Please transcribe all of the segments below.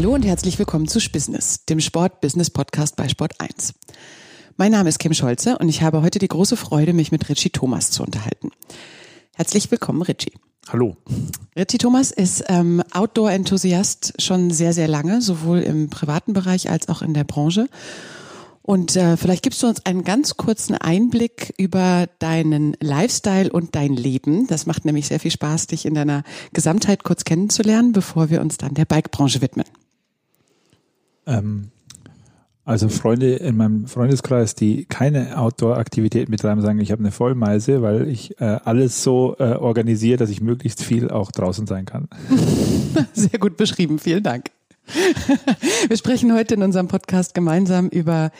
Hallo und herzlich willkommen zu Spissness, dem Sport-Business-Podcast bei Sport 1. Mein Name ist Kim Scholze und ich habe heute die große Freude, mich mit Richie Thomas zu unterhalten. Herzlich willkommen, Richie. Hallo. Richie Thomas ist ähm, Outdoor-Enthusiast schon sehr, sehr lange, sowohl im privaten Bereich als auch in der Branche. Und äh, vielleicht gibst du uns einen ganz kurzen Einblick über deinen Lifestyle und dein Leben. Das macht nämlich sehr viel Spaß, dich in deiner Gesamtheit kurz kennenzulernen, bevor wir uns dann der Bike-Branche widmen. Ähm, also Freunde in meinem Freundeskreis, die keine Outdoor-Aktivität betreiben, sagen, ich habe eine Vollmeise, weil ich äh, alles so äh, organisiere, dass ich möglichst viel auch draußen sein kann. Sehr gut beschrieben, vielen Dank. Wir sprechen heute in unserem Podcast gemeinsam über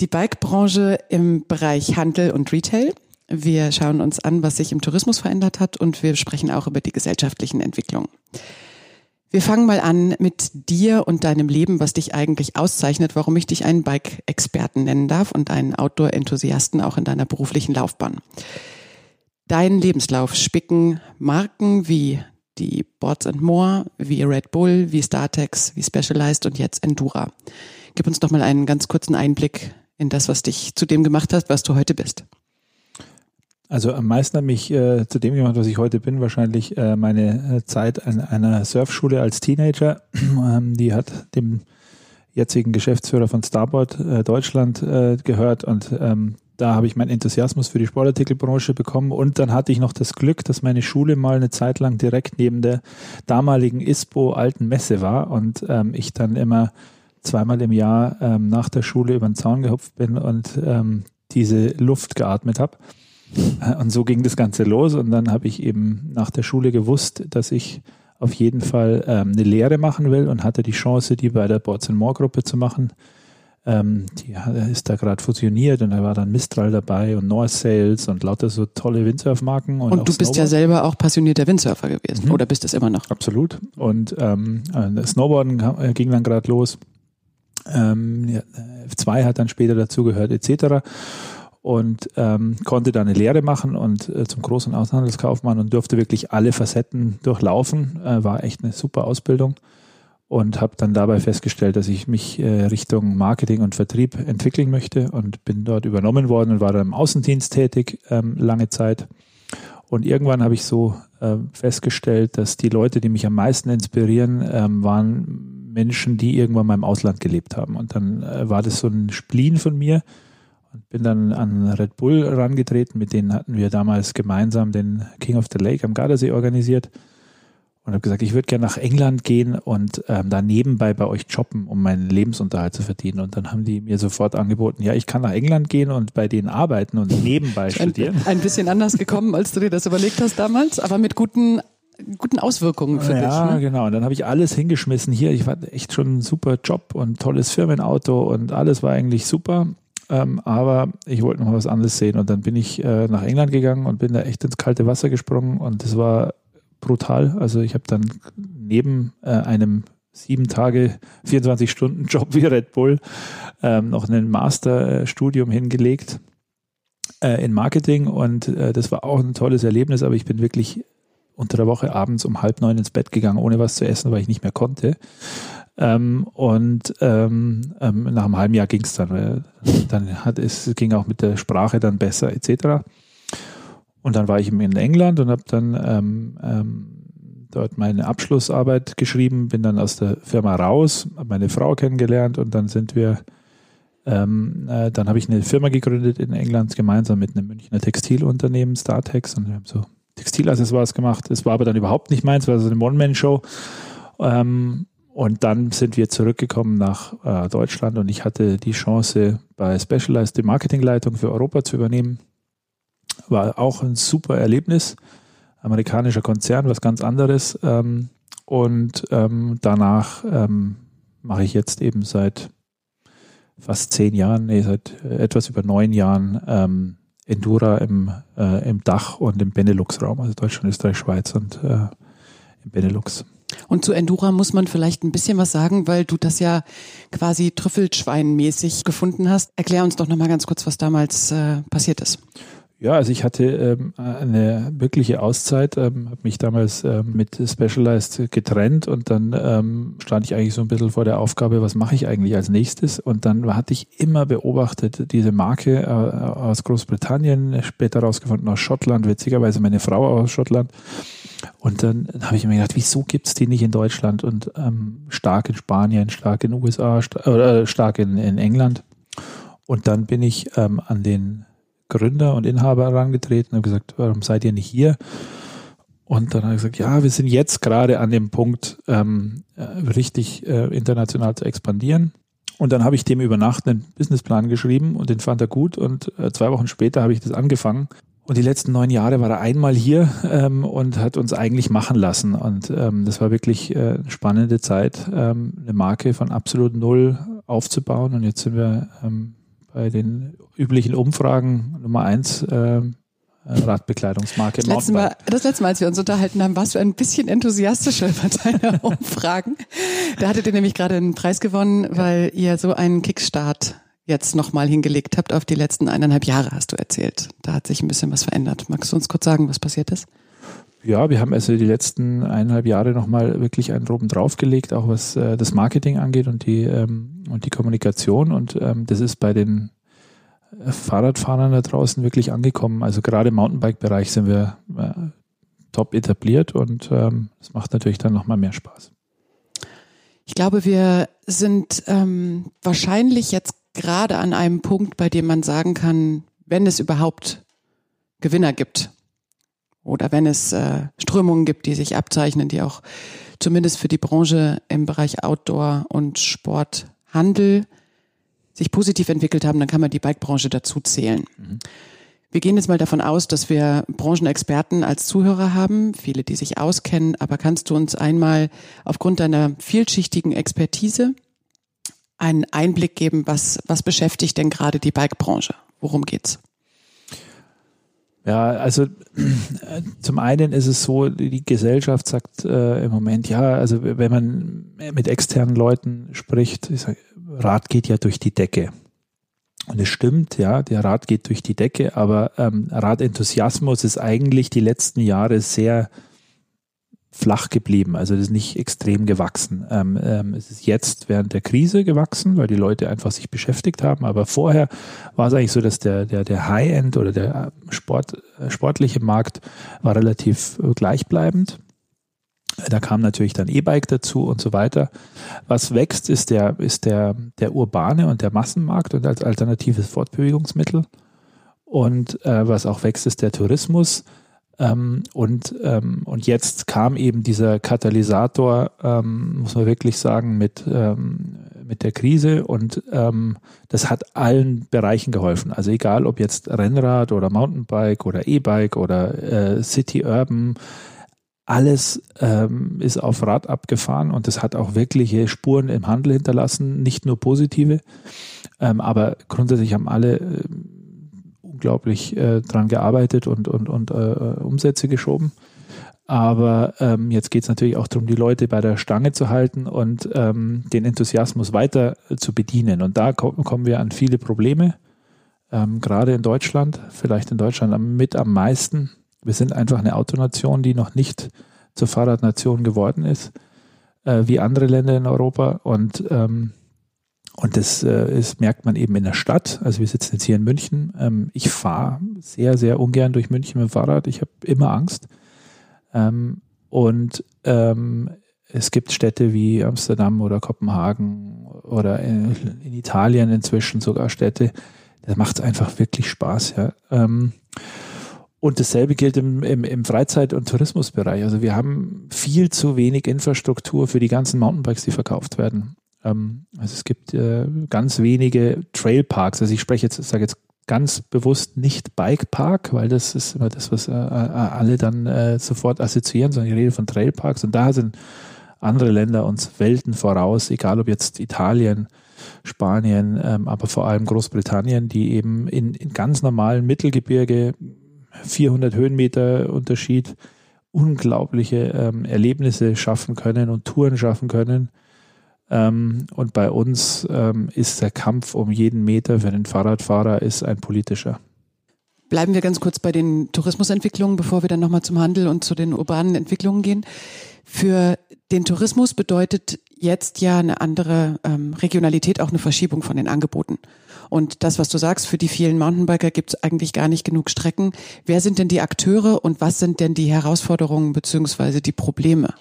die Bike-Branche im Bereich Handel und Retail. Wir schauen uns an, was sich im Tourismus verändert hat und wir sprechen auch über die gesellschaftlichen Entwicklungen. Wir fangen mal an mit dir und deinem Leben, was dich eigentlich auszeichnet, warum ich dich einen Bike-Experten nennen darf und einen Outdoor-Enthusiasten auch in deiner beruflichen Laufbahn. Dein Lebenslauf spicken Marken wie die Boards and More, wie Red Bull, wie StarTex, wie Specialized und jetzt Endura. Gib uns doch mal einen ganz kurzen Einblick in das, was dich zu dem gemacht hat, was du heute bist. Also am meisten hat mich äh, zu dem gemacht, was ich heute bin, wahrscheinlich äh, meine äh, Zeit an einer Surfschule als Teenager. Ähm, die hat dem jetzigen Geschäftsführer von Starboard äh, Deutschland äh, gehört und ähm, da habe ich meinen Enthusiasmus für die Sportartikelbranche bekommen und dann hatte ich noch das Glück, dass meine Schule mal eine Zeit lang direkt neben der damaligen ISPO alten Messe war und ähm, ich dann immer zweimal im Jahr ähm, nach der Schule über den Zaun gehupft bin und ähm, diese Luft geatmet habe. Äh, und so ging das Ganze los und dann habe ich eben nach der Schule gewusst, dass ich auf jeden Fall ähm, eine Lehre machen will und hatte die Chance, die bei der Boards More Gruppe zu machen ähm, die ist da gerade fusioniert und da war dann Mistral dabei und North Sales und lauter so tolle Windsurfmarken. Und, und du bist ja selber auch passionierter Windsurfer gewesen, mhm. oder bist es immer noch? Absolut. Und ähm, das Snowboarden äh, ging dann gerade los. Ähm, ja, F2 hat dann später dazugehört, etc. Und ähm, konnte da eine Lehre machen und äh, zum großen Außenhandelskaufmann und durfte wirklich alle Facetten durchlaufen. Äh, war echt eine super Ausbildung und habe dann dabei festgestellt, dass ich mich äh, Richtung Marketing und Vertrieb entwickeln möchte und bin dort übernommen worden und war dann im Außendienst tätig ähm, lange Zeit. Und irgendwann habe ich so äh, festgestellt, dass die Leute, die mich am meisten inspirieren, ähm, waren Menschen, die irgendwann mal im Ausland gelebt haben. Und dann äh, war das so ein Spleen von mir bin dann an Red Bull herangetreten. Mit denen hatten wir damals gemeinsam den King of the Lake am Gardasee organisiert und habe gesagt, ich würde gerne nach England gehen und ähm, da nebenbei bei euch jobben, um meinen Lebensunterhalt zu verdienen. Und dann haben die mir sofort angeboten, ja, ich kann nach England gehen und bei denen arbeiten und nebenbei studieren. Ein, ein bisschen anders gekommen, als du dir das überlegt hast damals, aber mit guten guten Auswirkungen für ja, dich. Ja, ne? genau. Und dann habe ich alles hingeschmissen hier. Ich hatte echt schon ein super Job und tolles Firmenauto und alles war eigentlich super. Ähm, aber ich wollte noch was anderes sehen. Und dann bin ich äh, nach England gegangen und bin da echt ins kalte Wasser gesprungen. Und das war brutal. Also ich habe dann neben äh, einem sieben Tage, 24 Stunden Job wie Red Bull ähm, noch ein Masterstudium hingelegt äh, in Marketing und äh, das war auch ein tolles Erlebnis, aber ich bin wirklich unter der Woche abends um halb neun ins Bett gegangen, ohne was zu essen, weil ich nicht mehr konnte. Ähm, und ähm, ähm, nach einem halben Jahr ging es dann. Dann hat es ging auch mit der Sprache dann besser etc. Und dann war ich in England und habe dann ähm, ähm, dort meine Abschlussarbeit geschrieben, bin dann aus der Firma raus, habe meine Frau kennengelernt und dann sind wir, ähm, äh, dann habe ich eine Firma gegründet in England gemeinsam mit einem Münchner Textilunternehmen, Startex, und wir haben so Textilaccessoires gemacht. Das war aber dann überhaupt nicht meins, war so eine One-Man-Show. Ähm, und dann sind wir zurückgekommen nach äh, Deutschland und ich hatte die Chance, bei Specialized die Marketingleitung für Europa zu übernehmen war auch ein super Erlebnis. Amerikanischer Konzern, was ganz anderes. Ähm, und ähm, danach ähm, mache ich jetzt eben seit fast zehn Jahren, nee, seit etwas über neun Jahren ähm, Endura im, äh, im Dach und im Benelux-Raum, also Deutschland, Österreich, Schweiz und äh, im Benelux. Und zu Endura muss man vielleicht ein bisschen was sagen, weil du das ja quasi Trüffelschweinmäßig gefunden hast. Erklär uns doch nochmal ganz kurz, was damals äh, passiert ist. Ja, also ich hatte ähm, eine wirkliche Auszeit, ähm, habe mich damals ähm, mit Specialized getrennt und dann ähm, stand ich eigentlich so ein bisschen vor der Aufgabe, was mache ich eigentlich als nächstes? Und dann hatte ich immer beobachtet, diese Marke äh, aus Großbritannien, später rausgefunden aus Schottland, witzigerweise meine Frau aus Schottland. Und dann habe ich mir gedacht, wieso gibt es die nicht in Deutschland und ähm, stark in Spanien, stark in USA, sta äh, stark in, in England. Und dann bin ich ähm, an den Gründer und Inhaber herangetreten und gesagt, warum seid ihr nicht hier? Und dann habe ich gesagt, ja, wir sind jetzt gerade an dem Punkt, ähm, äh, richtig äh, international zu expandieren. Und dann habe ich dem über Nacht einen Businessplan geschrieben und den fand er gut. Und äh, zwei Wochen später habe ich das angefangen. Und die letzten neun Jahre war er einmal hier ähm, und hat uns eigentlich machen lassen. Und ähm, das war wirklich äh, eine spannende Zeit, ähm, eine Marke von absolut null aufzubauen. Und jetzt sind wir ähm, bei den üblichen Umfragen Nummer eins äh, Radbekleidungsmarke. Das letzte, Mal, das letzte Mal, als wir uns unterhalten haben, warst du ein bisschen enthusiastischer bei deiner Umfragen. Da hattet ihr nämlich gerade einen Preis gewonnen, weil ihr so einen Kickstart jetzt nochmal hingelegt habt auf die letzten eineinhalb Jahre, hast du erzählt. Da hat sich ein bisschen was verändert. Magst du uns kurz sagen, was passiert ist? Ja, wir haben also die letzten eineinhalb Jahre nochmal wirklich einen oben draufgelegt, auch was äh, das Marketing angeht und die, ähm, und die Kommunikation. Und ähm, das ist bei den äh, Fahrradfahrern da draußen wirklich angekommen. Also gerade im Mountainbike-Bereich sind wir äh, top etabliert und ähm, es macht natürlich dann nochmal mehr Spaß. Ich glaube, wir sind ähm, wahrscheinlich jetzt gerade an einem Punkt, bei dem man sagen kann, wenn es überhaupt Gewinner gibt oder wenn es äh, Strömungen gibt, die sich abzeichnen, die auch zumindest für die Branche im Bereich Outdoor und Sporthandel sich positiv entwickelt haben, dann kann man die Bike-Branche dazu zählen. Mhm. Wir gehen jetzt mal davon aus, dass wir Branchenexperten als Zuhörer haben, viele, die sich auskennen, aber kannst du uns einmal aufgrund deiner vielschichtigen Expertise einen Einblick geben, was, was beschäftigt denn gerade die Bike-Branche? Worum geht's? Ja, also zum einen ist es so, die Gesellschaft sagt äh, im Moment, ja, also wenn man mit externen Leuten spricht, ich sag, Rad geht ja durch die Decke. Und es stimmt, ja, der Rad geht durch die Decke, aber ähm, Radenthusiasmus ist eigentlich die letzten Jahre sehr flach geblieben. Also das ist nicht extrem gewachsen. Ähm, ähm, es ist jetzt während der Krise gewachsen, weil die Leute einfach sich beschäftigt haben. Aber vorher war es eigentlich so, dass der, der, der High-End oder der Sport, äh, sportliche Markt war relativ äh, gleichbleibend. Da kam natürlich dann E-Bike dazu und so weiter. Was wächst, ist der, ist der, der urbane und der Massenmarkt und als alternatives Fortbewegungsmittel. Und äh, was auch wächst, ist der Tourismus ähm, und, ähm, und jetzt kam eben dieser Katalysator, ähm, muss man wirklich sagen, mit, ähm, mit der Krise und ähm, das hat allen Bereichen geholfen. Also egal ob jetzt Rennrad oder Mountainbike oder E-Bike oder äh, City Urban, alles ähm, ist auf Rad abgefahren und das hat auch wirkliche Spuren im Handel hinterlassen, nicht nur positive. Ähm, aber grundsätzlich haben alle äh, unglaublich äh, dran gearbeitet und, und, und äh, Umsätze geschoben. Aber ähm, jetzt geht es natürlich auch darum, die Leute bei der Stange zu halten und ähm, den Enthusiasmus weiter zu bedienen. Und da ko kommen wir an viele Probleme, ähm, gerade in Deutschland, vielleicht in Deutschland mit am meisten. Wir sind einfach eine Autonation, die noch nicht zur Fahrradnation geworden ist, äh, wie andere Länder in Europa. Und ähm, und das äh, ist, merkt man eben in der Stadt. Also wir sitzen jetzt hier in München. Ähm, ich fahre sehr, sehr ungern durch München mit dem Fahrrad. Ich habe immer Angst. Ähm, und ähm, es gibt Städte wie Amsterdam oder Kopenhagen oder in, in Italien inzwischen sogar Städte. Da macht es einfach wirklich Spaß. Ja. Ähm, und dasselbe gilt im, im, im Freizeit- und Tourismusbereich. Also wir haben viel zu wenig Infrastruktur für die ganzen Mountainbikes, die verkauft werden. Ähm, also es gibt äh, ganz wenige Trailparks. Also ich spreche jetzt, sage jetzt ganz bewusst nicht Bikepark, weil das ist immer das, was äh, äh, alle dann äh, sofort assoziieren, sondern ich rede von Trailparks und da sind andere Länder uns Welten voraus, egal ob jetzt Italien, Spanien, ähm, aber vor allem Großbritannien, die eben in, in ganz normalen Mittelgebirge 400 Höhenmeter Unterschied unglaubliche ähm, Erlebnisse schaffen können und Touren schaffen können ähm, und bei uns ähm, ist der Kampf um jeden Meter für den Fahrradfahrer ist ein politischer. Bleiben wir ganz kurz bei den Tourismusentwicklungen, bevor wir dann nochmal zum Handel und zu den urbanen Entwicklungen gehen. Für den Tourismus bedeutet jetzt ja eine andere ähm, Regionalität auch eine Verschiebung von den Angeboten. Und das, was du sagst, für die vielen Mountainbiker gibt es eigentlich gar nicht genug Strecken. Wer sind denn die Akteure und was sind denn die Herausforderungen beziehungsweise die Probleme?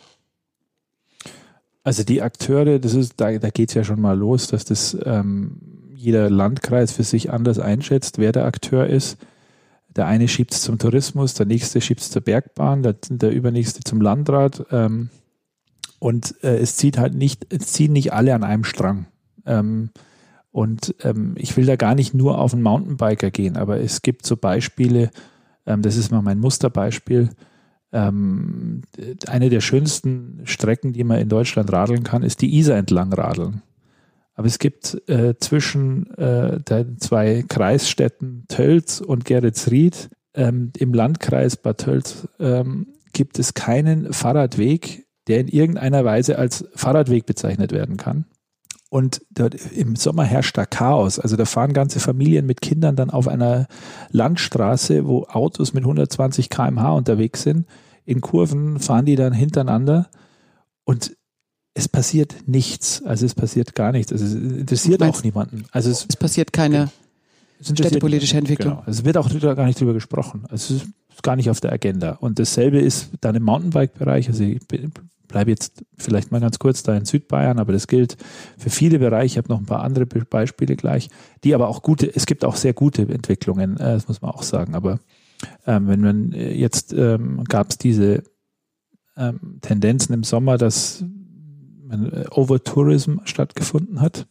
Also die Akteure, das ist, da, da geht es ja schon mal los, dass das ähm, jeder Landkreis für sich anders einschätzt, wer der Akteur ist. Der eine schiebt es zum Tourismus, der nächste schiebt es zur Bergbahn, der, der übernächste zum Landrat. Ähm, und äh, es zieht halt nicht, es ziehen nicht alle an einem Strang. Ähm, und ähm, ich will da gar nicht nur auf einen Mountainbiker gehen, aber es gibt so Beispiele, ähm, das ist mal mein Musterbeispiel. Ähm, eine der schönsten Strecken, die man in Deutschland radeln kann, ist die Isar entlang radeln. Aber es gibt äh, zwischen äh, den zwei Kreisstädten Tölz und Geretsried ähm, im Landkreis Bad Tölz ähm, gibt es keinen Fahrradweg, der in irgendeiner Weise als Fahrradweg bezeichnet werden kann. Und dort im Sommer herrscht da Chaos. Also da fahren ganze Familien mit Kindern dann auf einer Landstraße, wo Autos mit 120 km/h unterwegs sind. In Kurven fahren die dann hintereinander und es passiert nichts. Also es passiert gar nichts. Also es interessiert auch niemanden. Also es, es passiert keine städtepolitische Entwicklung. Genau. Es wird auch gar nicht drüber gesprochen. Also es ist gar nicht auf der Agenda. Und dasselbe ist dann im Mountainbike-Bereich. Also ich bleibe jetzt vielleicht mal ganz kurz da in Südbayern, aber das gilt für viele Bereiche. Ich habe noch ein paar andere Beispiele gleich, die aber auch gute, es gibt auch sehr gute Entwicklungen, äh, das muss man auch sagen. Aber ähm, wenn man äh, jetzt ähm, gab es diese ähm, Tendenzen im Sommer, dass äh, Overtourism stattgefunden hat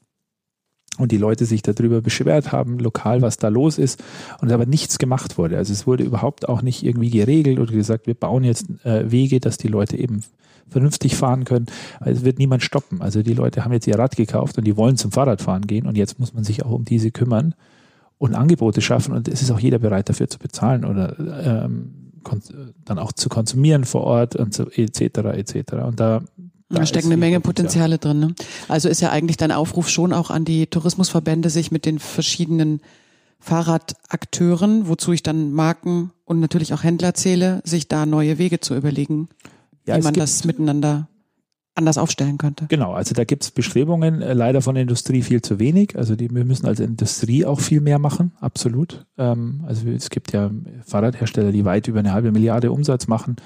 und die Leute sich darüber beschwert haben, lokal, was da los ist und aber nichts gemacht wurde. Also es wurde überhaupt auch nicht irgendwie geregelt oder gesagt, wir bauen jetzt äh, Wege, dass die Leute eben vernünftig fahren können. Es wird niemand stoppen. Also die Leute haben jetzt ihr Rad gekauft und die wollen zum Fahrradfahren gehen und jetzt muss man sich auch um diese kümmern und Angebote schaffen und es ist auch jeder bereit dafür zu bezahlen oder ähm, dann auch zu konsumieren vor Ort und so etc. etc. Und da da stecken eine Menge Potenziale drin. Ne? Also ist ja eigentlich dein Aufruf schon auch an die Tourismusverbände, sich mit den verschiedenen Fahrradakteuren, wozu ich dann Marken und natürlich auch Händler zähle, sich da neue Wege zu überlegen ja, wie man das miteinander anders aufstellen könnte. Genau, also da gibt es Bestrebungen, äh, leider von der Industrie viel zu wenig. Also die, wir müssen als Industrie auch viel mehr machen, absolut. Ähm, also es gibt ja Fahrradhersteller, die weit über eine halbe Milliarde Umsatz machen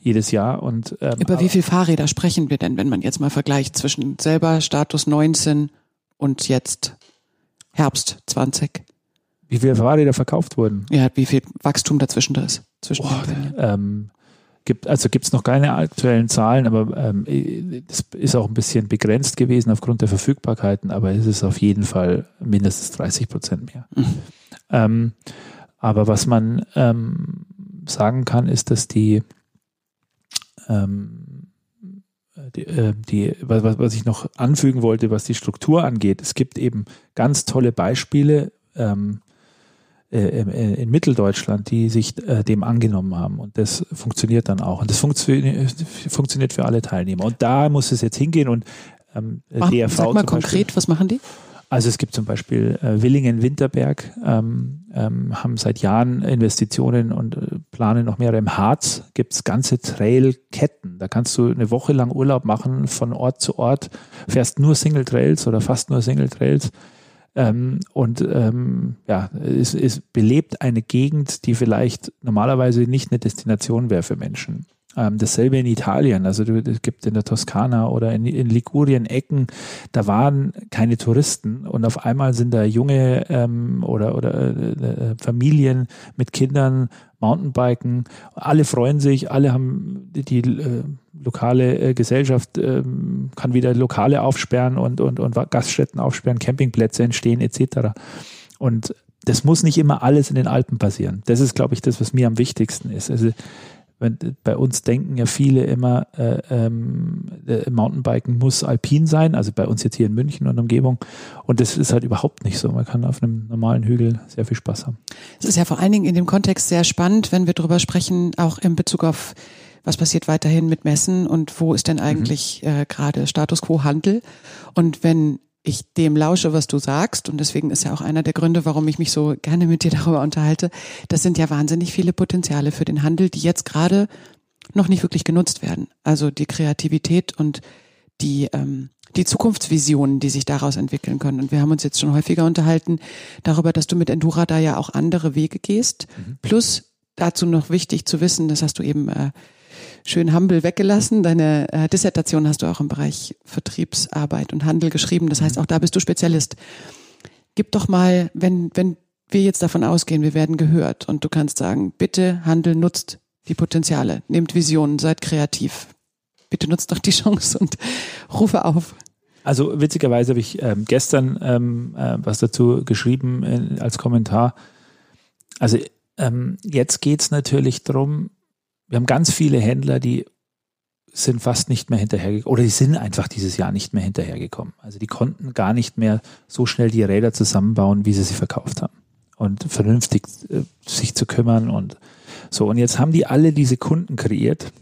jedes Jahr. Und, ähm, über wie viele Fahrräder sprechen wir denn, wenn man jetzt mal vergleicht zwischen selber Status 19 und jetzt Herbst 20? Wie viele Fahrräder verkauft wurden? Ja, wie viel Wachstum dazwischen da ist. Zwischen oh, ähm, Gibt, also gibt es noch keine aktuellen Zahlen, aber ähm, das ist auch ein bisschen begrenzt gewesen aufgrund der Verfügbarkeiten, aber es ist auf jeden Fall mindestens 30 Prozent mehr. Mhm. Ähm, aber was man ähm, sagen kann, ist, dass die, ähm, die, äh, die was, was ich noch anfügen wollte, was die Struktur angeht, es gibt eben ganz tolle Beispiele, ähm, äh, äh, in Mitteldeutschland, die sich äh, dem angenommen haben. Und das funktioniert dann auch. Und das funktio funktioniert für alle Teilnehmer. Und da muss es jetzt hingehen und ähm, Ach, DRV. Sag mal konkret, Beispiel, was machen die? Also es gibt zum Beispiel äh, Willingen-Winterberg, ähm, ähm, haben seit Jahren Investitionen und äh, planen noch mehrere. Im Harz gibt es ganze Trailketten. Da kannst du eine Woche lang Urlaub machen von Ort zu Ort, fährst nur Single Trails oder fast nur Single Trails ähm, und ähm, ja, es, es belebt eine Gegend, die vielleicht normalerweise nicht eine Destination wäre für Menschen. Ähm, dasselbe in Italien, also es gibt in der Toskana oder in, in Ligurien Ecken, da waren keine Touristen. Und auf einmal sind da junge ähm, oder, oder äh, äh Familien mit Kindern Mountainbiken, alle freuen sich, alle haben die, die äh, lokale äh, Gesellschaft äh, kann wieder Lokale aufsperren und, und, und Gaststätten aufsperren, Campingplätze entstehen etc. Und das muss nicht immer alles in den Alpen passieren. Das ist, glaube ich, das, was mir am wichtigsten ist. Also wenn, bei uns denken ja viele immer, äh, ähm, äh, Mountainbiken muss alpin sein, also bei uns jetzt hier in München und Umgebung. Und das ist halt überhaupt nicht so. Man kann auf einem normalen Hügel sehr viel Spaß haben. Es ist ja vor allen Dingen in dem Kontext sehr spannend, wenn wir darüber sprechen, auch in Bezug auf was passiert weiterhin mit Messen und wo ist denn eigentlich mhm. äh, gerade Status quo Handel. Und wenn ich dem lausche, was du sagst, und deswegen ist ja auch einer der Gründe, warum ich mich so gerne mit dir darüber unterhalte, das sind ja wahnsinnig viele Potenziale für den Handel, die jetzt gerade noch nicht wirklich genutzt werden. Also die Kreativität und die, ähm, die Zukunftsvisionen, die sich daraus entwickeln können. Und wir haben uns jetzt schon häufiger unterhalten darüber, dass du mit Endura da ja auch andere Wege gehst. Mhm. Plus dazu noch wichtig zu wissen, das hast du eben äh, schön humble weggelassen. Deine äh, Dissertation hast du auch im Bereich Vertriebsarbeit und Handel geschrieben. Das heißt, mhm. auch da bist du Spezialist. Gib doch mal, wenn, wenn wir jetzt davon ausgehen, wir werden gehört und du kannst sagen, bitte Handel nutzt die Potenziale, nehmt Visionen, seid kreativ. Bitte nutzt doch die Chance und rufe auf. Also witzigerweise habe ich ähm, gestern ähm, äh, was dazu geschrieben äh, als Kommentar. Also ähm, jetzt geht es natürlich darum, wir haben ganz viele Händler, die sind fast nicht mehr hinterhergekommen oder die sind einfach dieses Jahr nicht mehr hinterhergekommen. Also die konnten gar nicht mehr so schnell die Räder zusammenbauen, wie sie sie verkauft haben und vernünftig äh, sich zu kümmern und so. Und jetzt haben die alle diese Kunden kreiert,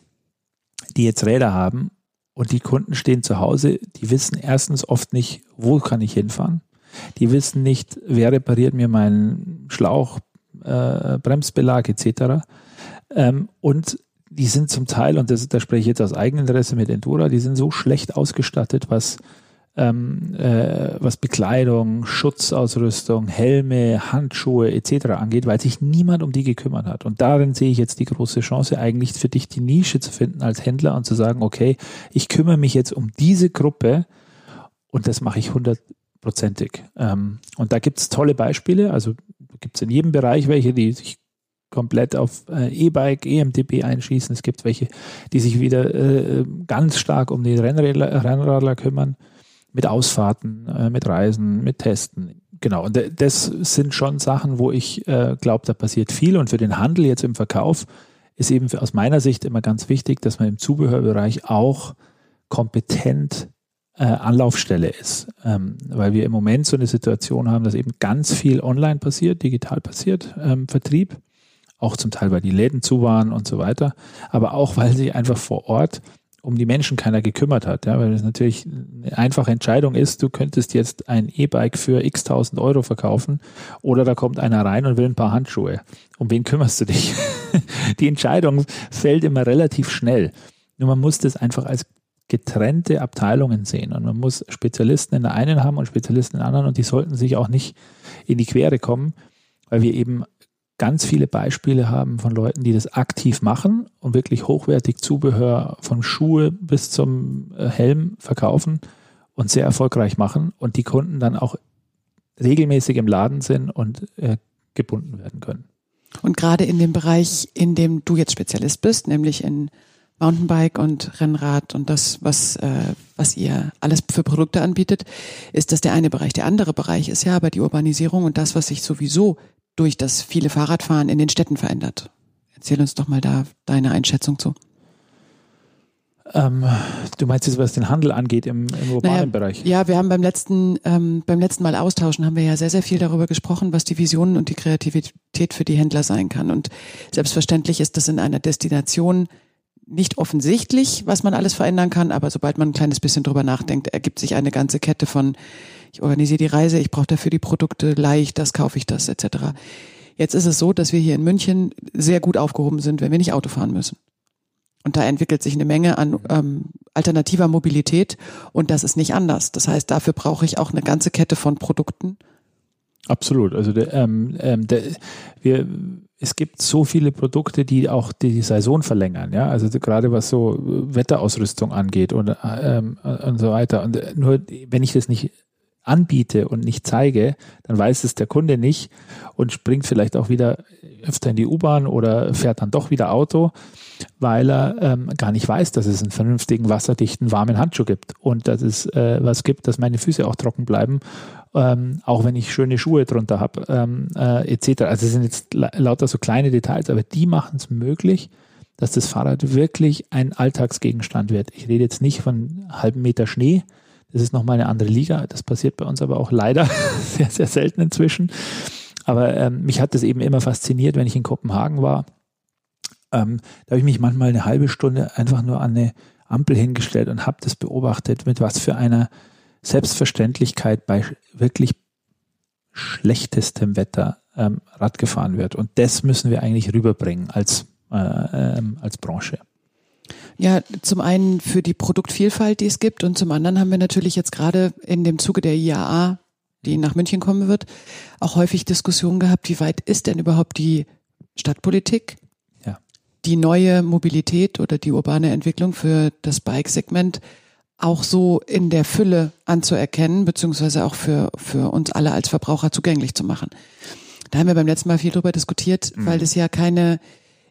die jetzt Räder haben und die Kunden stehen zu Hause, die wissen erstens oft nicht, wo kann ich hinfahren. Die wissen nicht, wer repariert mir meinen Schlauch, äh, Bremsbelag etc. Ähm, und die sind zum Teil, und das, da spreche ich jetzt aus Eigeninteresse mit Endura, die sind so schlecht ausgestattet, was, ähm, äh, was Bekleidung, Schutzausrüstung, Helme, Handschuhe etc. angeht, weil sich niemand um die gekümmert hat. Und darin sehe ich jetzt die große Chance, eigentlich für dich die Nische zu finden als Händler und zu sagen, okay, ich kümmere mich jetzt um diese Gruppe und das mache ich hundertprozentig. Ähm, und da gibt es tolle Beispiele, also gibt es in jedem Bereich welche, die sich komplett auf äh, E-Bike, EMTB einschießen. Es gibt welche, die sich wieder äh, ganz stark um die Rennradler, Rennradler kümmern, mit Ausfahrten, äh, mit Reisen, mit Testen. Genau, und das sind schon Sachen, wo ich äh, glaube, da passiert viel. Und für den Handel jetzt im Verkauf ist eben für, aus meiner Sicht immer ganz wichtig, dass man im Zubehörbereich auch kompetent äh, Anlaufstelle ist. Ähm, weil wir im Moment so eine Situation haben, dass eben ganz viel online passiert, digital passiert, ähm, Vertrieb auch zum Teil, weil die Läden zu waren und so weiter, aber auch, weil sie einfach vor Ort um die Menschen keiner gekümmert hat. Ja, weil es natürlich eine einfache Entscheidung ist, du könntest jetzt ein E-Bike für x tausend Euro verkaufen oder da kommt einer rein und will ein paar Handschuhe. Um wen kümmerst du dich? die Entscheidung fällt immer relativ schnell. Nur man muss das einfach als getrennte Abteilungen sehen und man muss Spezialisten in der einen haben und Spezialisten in der anderen und die sollten sich auch nicht in die Quere kommen, weil wir eben ganz viele Beispiele haben von Leuten, die das aktiv machen und wirklich hochwertig Zubehör von Schuhe bis zum äh, Helm verkaufen und sehr erfolgreich machen und die Kunden dann auch regelmäßig im Laden sind und äh, gebunden werden können. Und gerade in dem Bereich, in dem du jetzt Spezialist bist, nämlich in Mountainbike und Rennrad und das, was, äh, was ihr alles für Produkte anbietet, ist das der eine Bereich. Der andere Bereich ist ja aber die Urbanisierung und das, was sich sowieso durch das viele Fahrradfahren in den Städten verändert. Erzähl uns doch mal da deine Einschätzung zu. Ähm, du meinst jetzt, was den Handel angeht im, im urbanen naja, Bereich? Ja, wir haben beim letzten, ähm, beim letzten Mal austauschen, haben wir ja sehr, sehr viel darüber gesprochen, was die Visionen und die Kreativität für die Händler sein kann. Und selbstverständlich ist das in einer Destination nicht offensichtlich, was man alles verändern kann, aber sobald man ein kleines bisschen drüber nachdenkt, ergibt sich eine ganze Kette von ich organisiere die Reise, ich brauche dafür die Produkte leicht, das kaufe ich das etc. Jetzt ist es so, dass wir hier in München sehr gut aufgehoben sind, wenn wir nicht Auto fahren müssen. Und da entwickelt sich eine Menge an ähm, alternativer Mobilität und das ist nicht anders. Das heißt, dafür brauche ich auch eine ganze Kette von Produkten. Absolut. Also der, ähm, ähm, der, wir, es gibt so viele Produkte, die auch die Saison verlängern. Ja, also gerade was so Wetterausrüstung angeht und, ähm, und so weiter. Und nur wenn ich das nicht anbiete und nicht zeige, dann weiß es der Kunde nicht und springt vielleicht auch wieder öfter in die U-Bahn oder fährt dann doch wieder Auto, weil er ähm, gar nicht weiß, dass es einen vernünftigen, wasserdichten, warmen Handschuh gibt und dass es äh, was gibt, dass meine Füße auch trocken bleiben, ähm, auch wenn ich schöne Schuhe drunter habe, ähm, äh, etc. Also es sind jetzt lauter so kleine Details, aber die machen es möglich, dass das Fahrrad wirklich ein Alltagsgegenstand wird. Ich rede jetzt nicht von halben Meter Schnee, das ist nochmal eine andere Liga. Das passiert bei uns aber auch leider sehr, sehr selten inzwischen. Aber ähm, mich hat das eben immer fasziniert, wenn ich in Kopenhagen war. Ähm, da habe ich mich manchmal eine halbe Stunde einfach nur an eine Ampel hingestellt und habe das beobachtet, mit was für einer Selbstverständlichkeit bei wirklich schlechtestem Wetter ähm, Rad gefahren wird. Und das müssen wir eigentlich rüberbringen als, äh, ähm, als Branche. Ja, zum einen für die Produktvielfalt, die es gibt, und zum anderen haben wir natürlich jetzt gerade in dem Zuge der IAA, die nach München kommen wird, auch häufig Diskussionen gehabt, wie weit ist denn überhaupt die Stadtpolitik, ja. die neue Mobilität oder die urbane Entwicklung für das Bike-Segment auch so in der Fülle anzuerkennen, beziehungsweise auch für, für uns alle als Verbraucher zugänglich zu machen. Da haben wir beim letzten Mal viel drüber diskutiert, mhm. weil das ja keine,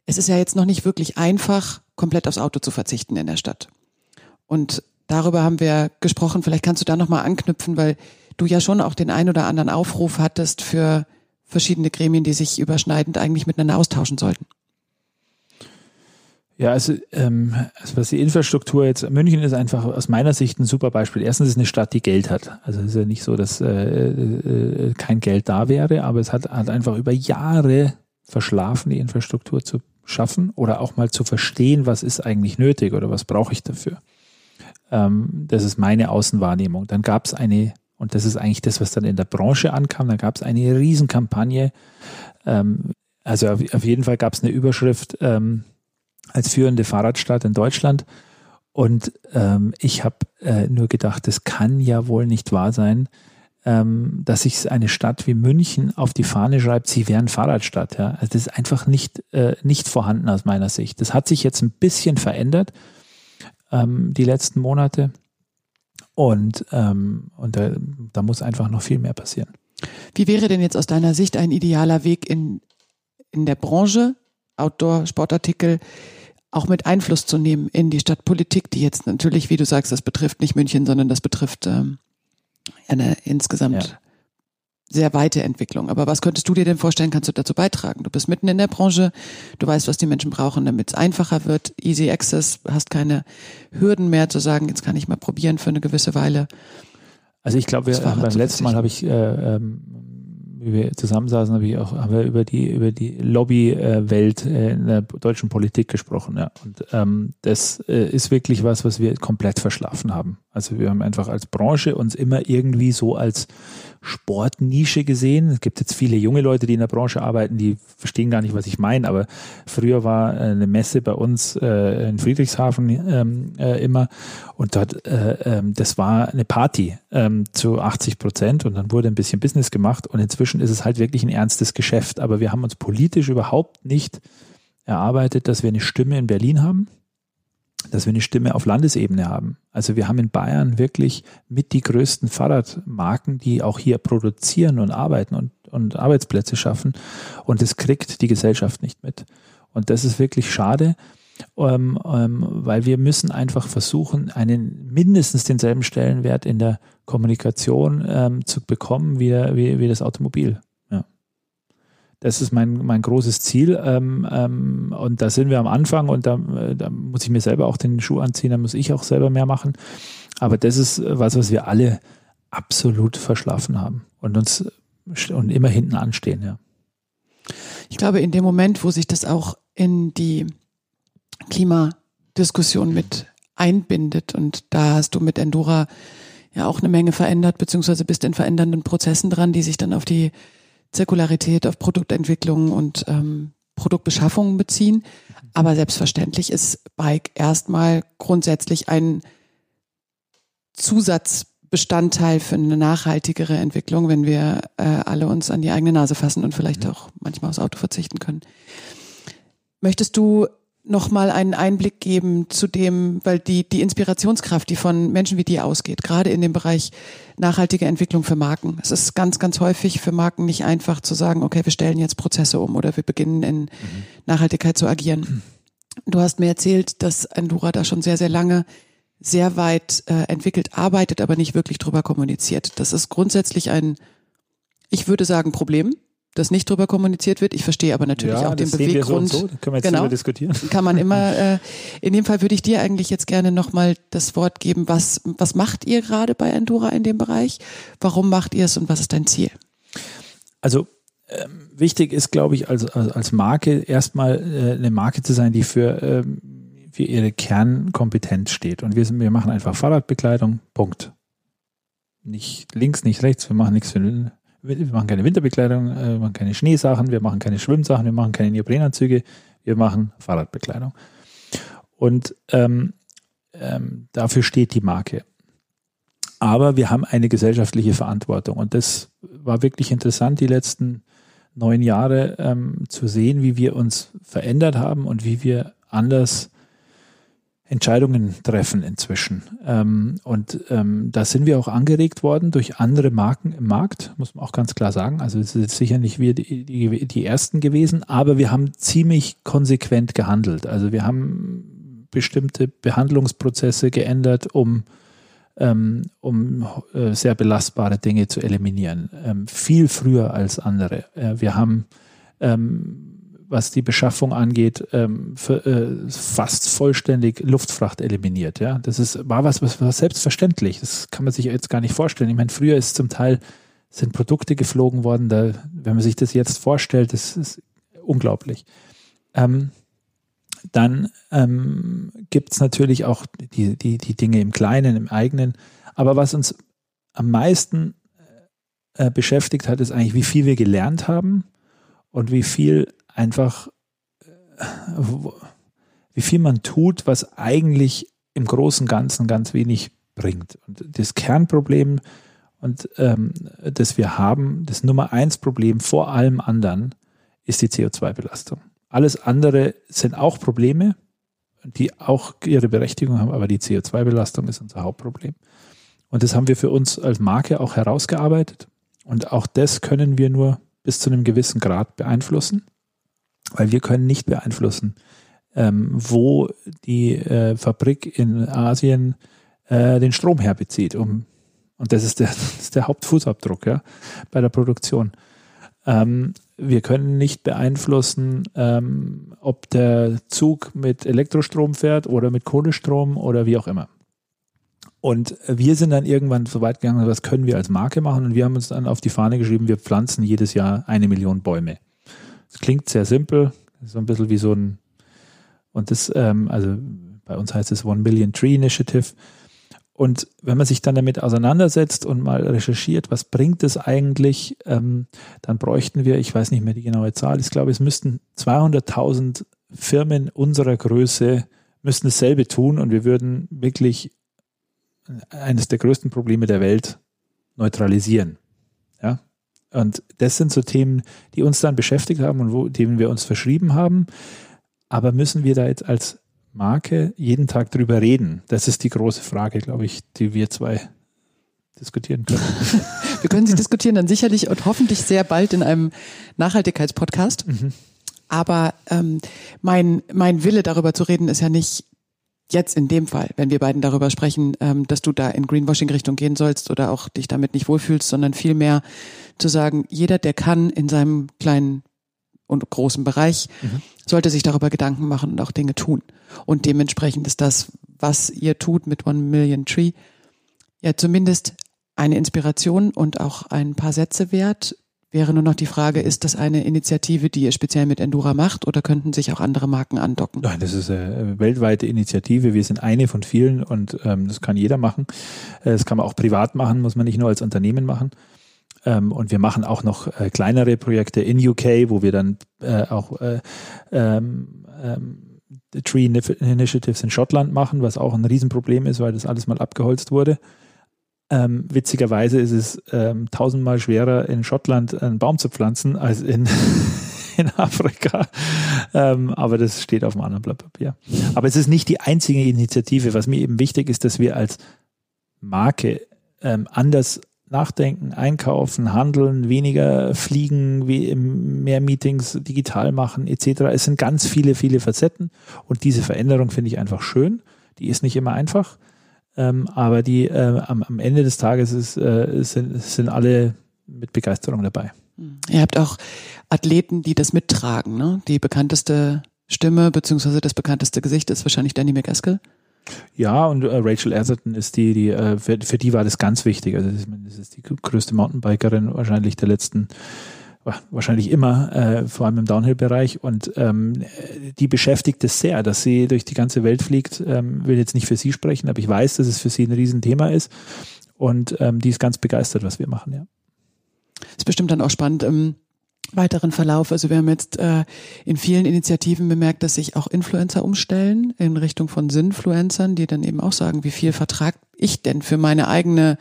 es ist ja jetzt noch nicht wirklich einfach, komplett aufs Auto zu verzichten in der Stadt. Und darüber haben wir gesprochen. Vielleicht kannst du da nochmal anknüpfen, weil du ja schon auch den ein oder anderen Aufruf hattest für verschiedene Gremien, die sich überschneidend eigentlich miteinander austauschen sollten. Ja, also, ähm, also was die Infrastruktur jetzt, München ist einfach aus meiner Sicht ein super Beispiel. Erstens ist es eine Stadt, die Geld hat. Also es ist ja nicht so, dass äh, äh, kein Geld da wäre, aber es hat, hat einfach über Jahre verschlafen, die Infrastruktur zu schaffen oder auch mal zu verstehen, was ist eigentlich nötig oder was brauche ich dafür. Ähm, das ist meine Außenwahrnehmung. Dann gab es eine, und das ist eigentlich das, was dann in der Branche ankam, dann gab es eine Riesenkampagne. Ähm, also auf, auf, jeden Fall gab es eine Überschrift, ähm, als führende Fahrradstadt in Deutschland. Und ähm, ich habe äh, nur gedacht, das kann ja wohl nicht wahr sein, ähm, dass sich eine Stadt wie München auf die Fahne schreibt, sie wären Fahrradstadt. Ja? Also das ist einfach nicht, äh, nicht vorhanden aus meiner Sicht. Das hat sich jetzt ein bisschen verändert, ähm, die letzten Monate. Und, ähm, und da, da muss einfach noch viel mehr passieren. Wie wäre denn jetzt aus deiner Sicht ein idealer Weg in, in der Branche, Outdoor-Sportartikel, auch mit Einfluss zu nehmen in die Stadtpolitik, die jetzt natürlich, wie du sagst, das betrifft nicht München, sondern das betrifft ähm, eine insgesamt ja. sehr weite Entwicklung. Aber was könntest du dir denn vorstellen, kannst du dazu beitragen? Du bist mitten in der Branche, du weißt, was die Menschen brauchen, damit es einfacher wird, easy access, hast keine Hürden mehr zu sagen, jetzt kann ich mal probieren für eine gewisse Weile. Also ich glaube, beim letzten Mal habe ich äh, ähm, wie wir zusammensaßen, habe ich auch haben wir über die über die Lobbywelt äh, in der deutschen Politik gesprochen. Ja. Und ähm, das äh, ist wirklich was, was wir komplett verschlafen haben. Also wir haben einfach als Branche uns immer irgendwie so als Sportnische gesehen. Es gibt jetzt viele junge Leute, die in der Branche arbeiten, die verstehen gar nicht, was ich meine, aber früher war äh, eine Messe bei uns äh, in Friedrichshafen ähm, äh, immer. Und dort, äh, ähm, das war eine Party ähm, zu 80 Prozent und dann wurde ein bisschen Business gemacht und inzwischen ist es halt wirklich ein ernstes Geschäft, aber wir haben uns politisch überhaupt nicht erarbeitet, dass wir eine Stimme in Berlin haben dass wir eine Stimme auf Landesebene haben. Also wir haben in Bayern wirklich mit die größten Fahrradmarken, die auch hier produzieren und arbeiten und, und Arbeitsplätze schaffen. Und das kriegt die Gesellschaft nicht mit. Und das ist wirklich schade, ähm, ähm, weil wir müssen einfach versuchen, einen mindestens denselben Stellenwert in der Kommunikation ähm, zu bekommen wie, wie, wie das Automobil. Das ist mein, mein großes Ziel. Ähm, ähm, und da sind wir am Anfang und da, da muss ich mir selber auch den Schuh anziehen, da muss ich auch selber mehr machen. Aber das ist was, was wir alle absolut verschlafen haben und uns und immer hinten anstehen, ja. Ich glaube, in dem Moment, wo sich das auch in die Klimadiskussion mit einbindet und da hast du mit Endura ja auch eine Menge verändert, beziehungsweise bist in verändernden Prozessen dran, die sich dann auf die Zirkularität, auf Produktentwicklung und ähm, Produktbeschaffung beziehen. Aber selbstverständlich ist Bike erstmal grundsätzlich ein Zusatzbestandteil für eine nachhaltigere Entwicklung, wenn wir äh, alle uns an die eigene Nase fassen und vielleicht mhm. auch manchmal aufs Auto verzichten können. Möchtest du nochmal einen Einblick geben zu dem, weil die, die Inspirationskraft, die von Menschen wie dir ausgeht, gerade in dem Bereich nachhaltige Entwicklung für Marken. Es ist ganz, ganz häufig für Marken nicht einfach zu sagen, okay, wir stellen jetzt Prozesse um oder wir beginnen in mhm. Nachhaltigkeit zu agieren. Du hast mir erzählt, dass Endura da schon sehr, sehr lange sehr weit äh, entwickelt arbeitet, aber nicht wirklich drüber kommuniziert. Das ist grundsätzlich ein, ich würde sagen, Problem das nicht drüber kommuniziert wird. Ich verstehe aber natürlich ja, auch den Beweggrund. So so. Können wir jetzt genau, diskutieren. Kann man immer. Äh, in dem Fall würde ich dir eigentlich jetzt gerne nochmal das Wort geben. Was, was macht ihr gerade bei Endura in dem Bereich? Warum macht ihr es und was ist dein Ziel? Also ähm, wichtig ist, glaube ich, als, als Marke erstmal äh, eine Marke zu sein, die für, ähm, für ihre Kernkompetenz steht. Und wir, sind, wir machen einfach Fahrradbekleidung, Punkt. nicht links, nicht rechts, wir machen nichts für wir machen keine Winterbekleidung, äh, wir machen keine Schneesachen, wir machen keine Schwimmsachen, wir machen keine Neoprenanzüge, wir machen Fahrradbekleidung. Und ähm, ähm, dafür steht die Marke. Aber wir haben eine gesellschaftliche Verantwortung. Und das war wirklich interessant, die letzten neun Jahre ähm, zu sehen, wie wir uns verändert haben und wie wir anders Entscheidungen treffen inzwischen. Ähm, und ähm, da sind wir auch angeregt worden durch andere Marken im Markt, muss man auch ganz klar sagen. Also es ist sicher nicht wir die, die, die ersten gewesen, aber wir haben ziemlich konsequent gehandelt. Also wir haben bestimmte Behandlungsprozesse geändert, um ähm, um äh, sehr belastbare Dinge zu eliminieren. Ähm, viel früher als andere. Äh, wir haben ähm, was die Beschaffung angeht, ähm, für, äh, fast vollständig Luftfracht eliminiert. Ja, das ist war was, was war selbstverständlich. Das kann man sich jetzt gar nicht vorstellen. Ich meine, früher ist zum Teil sind Produkte geflogen worden. Da, wenn man sich das jetzt vorstellt, das ist unglaublich. Ähm, dann ähm, gibt es natürlich auch die, die, die Dinge im Kleinen, im eigenen. Aber was uns am meisten äh, beschäftigt hat, ist eigentlich, wie viel wir gelernt haben und wie viel einfach, äh, wie viel man tut, was eigentlich im Großen Ganzen ganz wenig bringt. Und das Kernproblem, und ähm, das wir haben, das Nummer eins Problem vor allem anderen, ist die CO2-Belastung. Alles andere sind auch Probleme, die auch ihre Berechtigung haben, aber die CO2-Belastung ist unser Hauptproblem. Und das haben wir für uns als Marke auch herausgearbeitet. Und auch das können wir nur bis zu einem gewissen Grad beeinflussen weil wir können nicht beeinflussen, ähm, wo die äh, Fabrik in Asien äh, den Strom herbezieht. Um, und das ist der, das ist der Hauptfußabdruck ja, bei der Produktion. Ähm, wir können nicht beeinflussen, ähm, ob der Zug mit Elektrostrom fährt oder mit Kohlestrom oder wie auch immer. Und wir sind dann irgendwann so weit gegangen, was können wir als Marke machen? Und wir haben uns dann auf die Fahne geschrieben, wir pflanzen jedes Jahr eine Million Bäume. Es klingt sehr simpel, so ein bisschen wie so ein, und das, ähm, also bei uns heißt es One Million Tree Initiative. Und wenn man sich dann damit auseinandersetzt und mal recherchiert, was bringt es eigentlich, ähm, dann bräuchten wir, ich weiß nicht mehr die genaue Zahl, ich glaube, es müssten 200.000 Firmen unserer Größe müssten dasselbe tun und wir würden wirklich eines der größten Probleme der Welt neutralisieren. Und das sind so Themen, die uns dann beschäftigt haben und wo, denen wir uns verschrieben haben. Aber müssen wir da jetzt als Marke jeden Tag drüber reden? Das ist die große Frage, glaube ich, die wir zwei diskutieren können. wir können sie diskutieren dann sicherlich und hoffentlich sehr bald in einem Nachhaltigkeitspodcast. Mhm. Aber ähm, mein, mein Wille darüber zu reden ist ja nicht jetzt in dem Fall, wenn wir beiden darüber sprechen, ähm, dass du da in Greenwashing-Richtung gehen sollst oder auch dich damit nicht wohlfühlst, sondern vielmehr zu sagen, jeder, der kann in seinem kleinen und großen Bereich, mhm. sollte sich darüber Gedanken machen und auch Dinge tun. Und dementsprechend ist das, was ihr tut mit One Million Tree, ja zumindest eine Inspiration und auch ein paar Sätze wert, Wäre nur noch die Frage, ist das eine Initiative, die ihr speziell mit Endura macht oder könnten sich auch andere Marken andocken? Nein, das ist eine weltweite Initiative. Wir sind eine von vielen und ähm, das kann jeder machen. Äh, das kann man auch privat machen, muss man nicht nur als Unternehmen machen. Ähm, und wir machen auch noch äh, kleinere Projekte in UK, wo wir dann äh, auch äh, ähm, ähm, Tree Initiatives in Schottland machen, was auch ein Riesenproblem ist, weil das alles mal abgeholzt wurde. Ähm, witzigerweise ist es ähm, tausendmal schwerer in Schottland einen Baum zu pflanzen als in, in Afrika. Ähm, aber das steht auf einem anderen Blatt Papier. Aber es ist nicht die einzige Initiative. Was mir eben wichtig ist, dass wir als Marke ähm, anders nachdenken, einkaufen, handeln, weniger fliegen, mehr Meetings digital machen etc. Es sind ganz viele, viele Facetten und diese Veränderung finde ich einfach schön. Die ist nicht immer einfach. Ähm, aber die äh, am, am, Ende des Tages ist, äh, sind, sind alle mit Begeisterung dabei. Ihr habt auch Athleten, die das mittragen. Ne? Die bekannteste Stimme beziehungsweise das bekannteste Gesicht ist wahrscheinlich Danny McGaskill. Ja, und äh, Rachel Atherton ist die, die äh, für, für, die war das ganz wichtig. Also das ist die größte Mountainbikerin wahrscheinlich der letzten wahrscheinlich immer, äh, vor allem im Downhill-Bereich. Und ähm, die beschäftigt es sehr, dass sie durch die ganze Welt fliegt. Ähm, will jetzt nicht für sie sprechen, aber ich weiß, dass es für sie ein Riesenthema ist. Und ähm, die ist ganz begeistert, was wir machen, ja. Ist bestimmt dann auch spannend im weiteren Verlauf. Also wir haben jetzt äh, in vielen Initiativen bemerkt, dass sich auch Influencer umstellen in Richtung von Sinnfluencern, die dann eben auch sagen, wie viel vertrag ich denn für meine eigene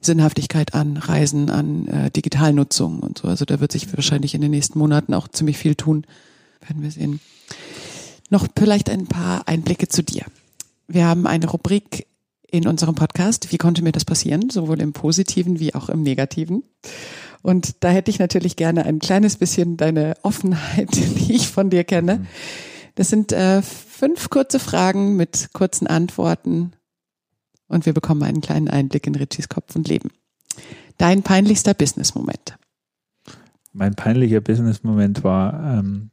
Sinnhaftigkeit an Reisen, an äh, Digitalnutzung und so. Also da wird sich wahrscheinlich in den nächsten Monaten auch ziemlich viel tun. Werden wir sehen. Noch vielleicht ein paar Einblicke zu dir. Wir haben eine Rubrik in unserem Podcast. Wie konnte mir das passieren? Sowohl im Positiven wie auch im Negativen. Und da hätte ich natürlich gerne ein kleines bisschen deine Offenheit, die ich von dir kenne. Mhm. Das sind äh, fünf kurze Fragen mit kurzen Antworten und wir bekommen einen kleinen Einblick in Richies Kopf und Leben. Dein peinlichster Business-Moment. Mein peinlicher Business-Moment war ähm,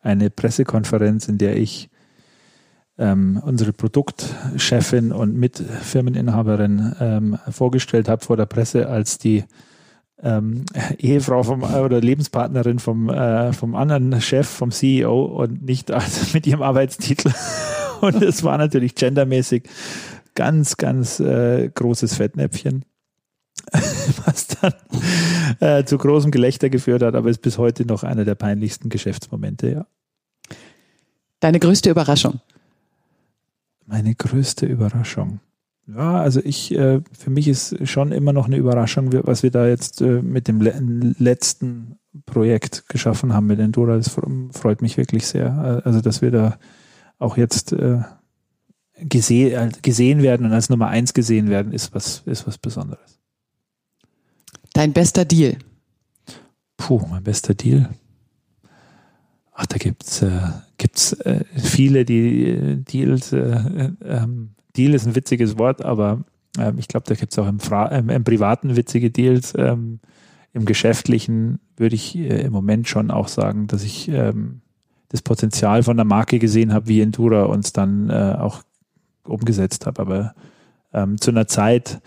eine Pressekonferenz, in der ich ähm, unsere Produktchefin und Mitfirmeninhaberin ähm, vorgestellt habe vor der Presse als die ähm, Ehefrau vom oder Lebenspartnerin vom, äh, vom anderen Chef, vom CEO und nicht als mit ihrem Arbeitstitel. Und es war natürlich gendermäßig ganz, ganz äh, großes Fettnäpfchen, was dann äh, zu großem Gelächter geführt hat, aber ist bis heute noch einer der peinlichsten Geschäftsmomente, ja. Deine größte Überraschung? Meine größte Überraschung. Ja, also ich, äh, für mich ist schon immer noch eine Überraschung, was wir da jetzt äh, mit dem letzten Projekt geschaffen haben mit Endura. Das freut mich wirklich sehr. Äh, also, dass wir da auch jetzt gesehen, gesehen werden und als Nummer eins gesehen werden, ist was, ist was Besonderes. Dein bester Deal? Puh, mein bester Deal. Ach, da gibt's äh, gibt's äh, viele, die Deals äh, ähm, Deal ist ein witziges Wort, aber ähm, ich glaube, da gibt es auch im, im, im, privaten witzige Deals. Ähm, Im geschäftlichen würde ich äh, im Moment schon auch sagen, dass ich ähm, das Potenzial von der Marke gesehen habe, wie Endura uns dann äh, auch umgesetzt habe. Aber ähm, zu einer Zeit,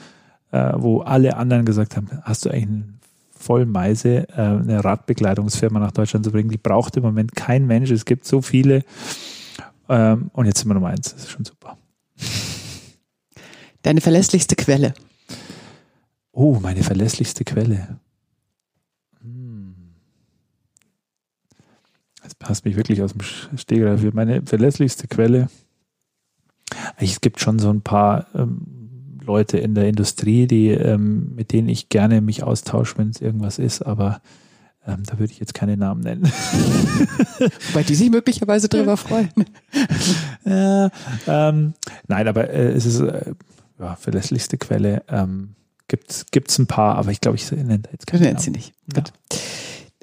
äh, wo alle anderen gesagt haben, hast du eigentlich einen voll Meise, äh, eine Radbekleidungsfirma nach Deutschland zu bringen, die braucht im Moment kein Mensch. Es gibt so viele. Ähm, und jetzt sind wir Nummer eins. Das ist schon super. Deine verlässlichste Quelle. Oh, meine verlässlichste Quelle. Hm. Jetzt passt mich wirklich aus dem Stegreif. Meine verlässlichste Quelle. Es gibt schon so ein paar ähm, Leute in der Industrie, die, ähm, mit denen ich gerne mich austausche, wenn es irgendwas ist, aber ähm, da würde ich jetzt keine Namen nennen. Wobei die sich möglicherweise darüber freuen. äh, ähm, nein, aber äh, es ist äh, ja, verlässlichste Quelle. Ähm, Gibt es ein paar, aber ich glaube, ich nenne da jetzt keine. Nennen Sie nicht. Ja.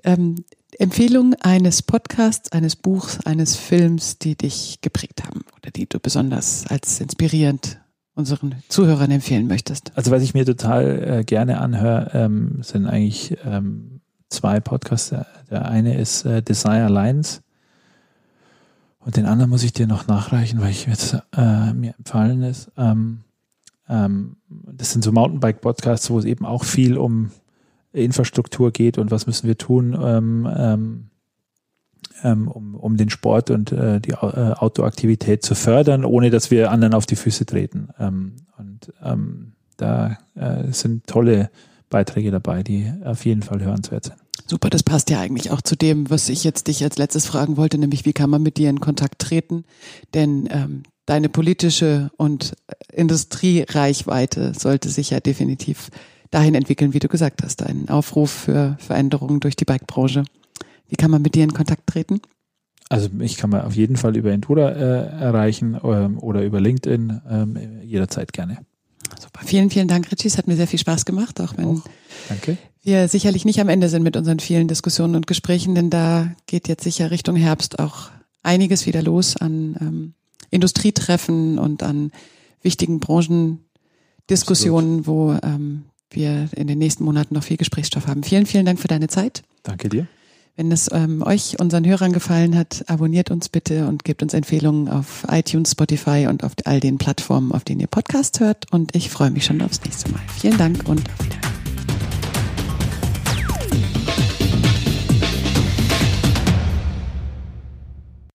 Ähm, Empfehlung eines Podcasts, eines Buchs, eines Films, die dich geprägt haben oder die du besonders als inspirierend unseren Zuhörern empfehlen möchtest? Also was ich mir total äh, gerne anhöre, ähm, sind eigentlich ähm, zwei Podcasts. Der eine ist äh, Desire Lines und den anderen muss ich dir noch nachreichen, weil ich jetzt äh, mir empfallen ist. Ähm, ähm, das sind so Mountainbike-Podcasts, wo es eben auch viel um Infrastruktur geht und was müssen wir tun, ähm, ähm, ähm um, um den Sport und äh, die äh, Outdoor-Aktivität zu fördern, ohne dass wir anderen auf die Füße treten. Ähm, und ähm, da äh, sind tolle Beiträge dabei, die auf jeden Fall hörenswert sind. Super, das passt ja eigentlich auch zu dem, was ich jetzt dich als letztes fragen wollte, nämlich wie kann man mit dir in Kontakt treten? Denn ähm, deine politische und Industriereichweite sollte sich ja definitiv dahin entwickeln, wie du gesagt hast, ein Aufruf für Veränderungen durch die Bikebranche. Wie kann man mit dir in Kontakt treten? Also ich kann man auf jeden Fall über Endura äh, erreichen ähm, oder über LinkedIn ähm, jederzeit gerne. Super, vielen, vielen Dank, Richie. Es hat mir sehr viel Spaß gemacht, auch wenn auch. Danke. wir sicherlich nicht am Ende sind mit unseren vielen Diskussionen und Gesprächen, denn da geht jetzt sicher Richtung Herbst auch einiges wieder los an ähm, Industrietreffen und an wichtigen Branchendiskussionen, Absolut. wo ähm, wir in den nächsten Monaten noch viel Gesprächsstoff haben. Vielen, vielen Dank für deine Zeit. Danke dir. Wenn es ähm, euch, unseren Hörern gefallen hat, abonniert uns bitte und gebt uns Empfehlungen auf iTunes, Spotify und auf all den Plattformen, auf denen ihr Podcast hört. Und ich freue mich schon aufs nächste Mal. Vielen Dank und auf Wiedersehen.